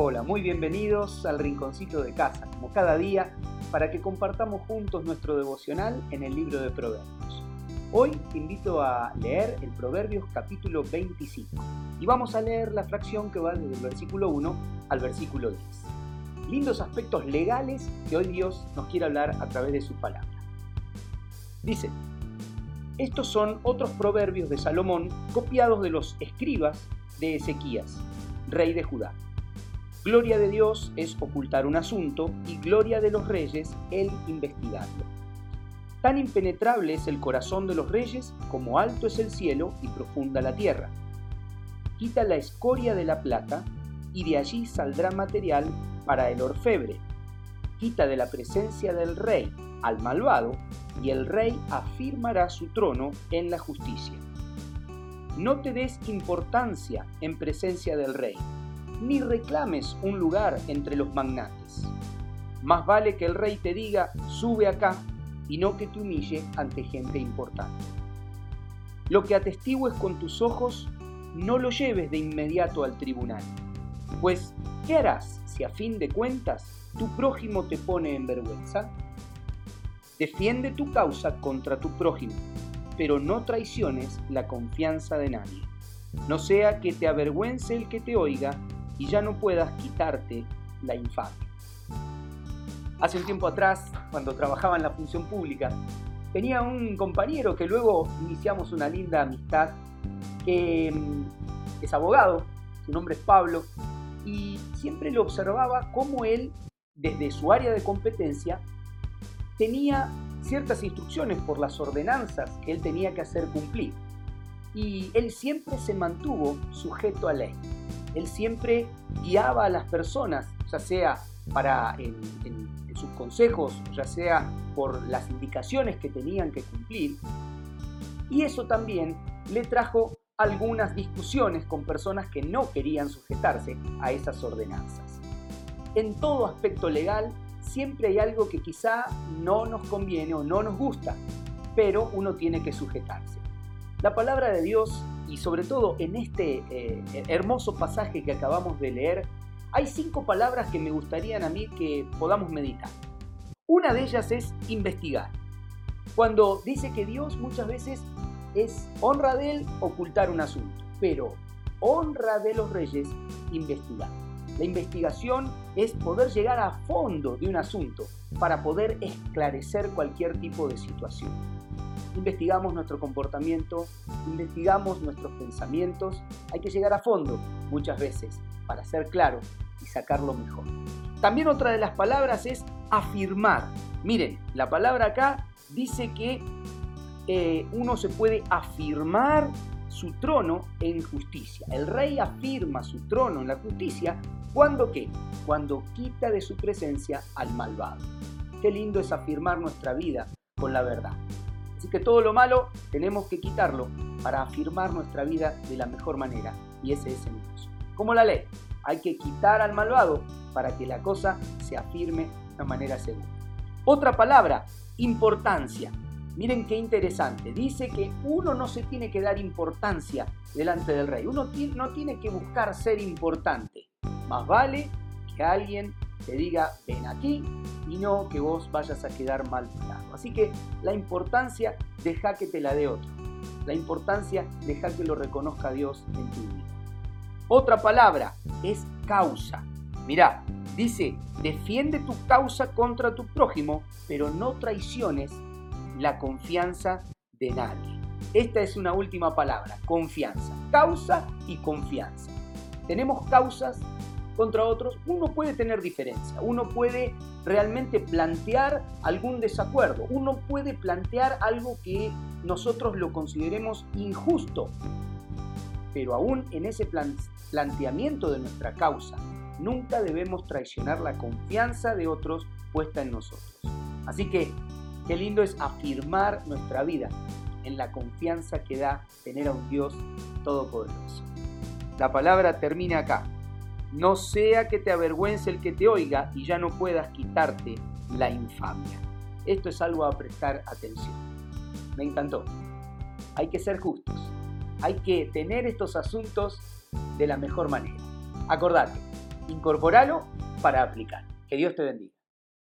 Hola, muy bienvenidos al Rinconcito de Casa, como cada día, para que compartamos juntos nuestro devocional en el libro de Proverbios. Hoy te invito a leer el Proverbios capítulo 25 y vamos a leer la fracción que va desde el versículo 1 al versículo 10. Lindos aspectos legales que hoy Dios nos quiere hablar a través de su palabra. Dice, estos son otros proverbios de Salomón copiados de los escribas de Ezequías, rey de Judá. Gloria de Dios es ocultar un asunto y gloria de los reyes el investigarlo. Tan impenetrable es el corazón de los reyes como alto es el cielo y profunda la tierra. Quita la escoria de la plata y de allí saldrá material para el orfebre. Quita de la presencia del rey al malvado y el rey afirmará su trono en la justicia. No te des importancia en presencia del rey, ni reclames un lugar entre los magnates. Más vale que el rey te diga, sube acá, y no que te humille ante gente importante. Lo que atestigues con tus ojos, no lo lleves de inmediato al tribunal, pues ¿qué harás si a fin de cuentas tu prójimo te pone en vergüenza? Defiende tu causa contra tu prójimo, pero no traiciones la confianza de nadie. No sea que te avergüence el que te oiga y ya no puedas quitarte la infamia. Hace un tiempo atrás, cuando trabajaba en la función pública, tenía un compañero que luego iniciamos una linda amistad, que mm, es abogado, su nombre es Pablo, y siempre lo observaba cómo él, desde su área de competencia, tenía ciertas instrucciones por las ordenanzas que él tenía que hacer cumplir. Y él siempre se mantuvo sujeto a ley. Él siempre guiaba a las personas, ya sea para en, sus consejos, ya sea por las indicaciones que tenían que cumplir. Y eso también le trajo algunas discusiones con personas que no querían sujetarse a esas ordenanzas. En todo aspecto legal siempre hay algo que quizá no nos conviene o no nos gusta, pero uno tiene que sujetarse. La palabra de Dios, y sobre todo en este eh, hermoso pasaje que acabamos de leer, hay cinco palabras que me gustarían a mí que podamos meditar. Una de ellas es investigar. Cuando dice que Dios muchas veces es honra de él ocultar un asunto, pero honra de los reyes investigar. La investigación es poder llegar a fondo de un asunto para poder esclarecer cualquier tipo de situación. Investigamos nuestro comportamiento, investigamos nuestros pensamientos, hay que llegar a fondo muchas veces para ser claro y sacarlo mejor. También otra de las palabras es afirmar. Miren, la palabra acá dice que eh, uno se puede afirmar su trono en justicia. El rey afirma su trono en la justicia cuando qué? Cuando quita de su presencia al malvado. Qué lindo es afirmar nuestra vida con la verdad. Así que todo lo malo tenemos que quitarlo para afirmar nuestra vida de la mejor manera. Y ese es el caso. Como la ley, hay que quitar al malvado para que la cosa se afirme de manera segura. Otra palabra, importancia. Miren qué interesante. Dice que uno no se tiene que dar importancia delante del rey. Uno no tiene que buscar ser importante. Más vale que alguien te diga ven aquí y no que vos vayas a quedar mal. Así que la importancia deja que te la dé otro. La importancia deja que lo reconozca Dios en tu vida. Otra palabra es causa. Mirá, dice, defiende tu causa contra tu prójimo, pero no traiciones la confianza de nadie. Esta es una última palabra, confianza. Causa y confianza. Tenemos causas contra otros, uno puede tener diferencia, uno puede realmente plantear algún desacuerdo, uno puede plantear algo que nosotros lo consideremos injusto, pero aún en ese planteamiento de nuestra causa, nunca debemos traicionar la confianza de otros puesta en nosotros. Así que Qué lindo es afirmar nuestra vida en la confianza que da tener a un Dios todopoderoso. La palabra termina acá. No sea que te avergüence el que te oiga y ya no puedas quitarte la infamia. Esto es algo a prestar atención. Me encantó. Hay que ser justos. Hay que tener estos asuntos de la mejor manera. Acordate, Incorporalo para aplicar. Que Dios te bendiga.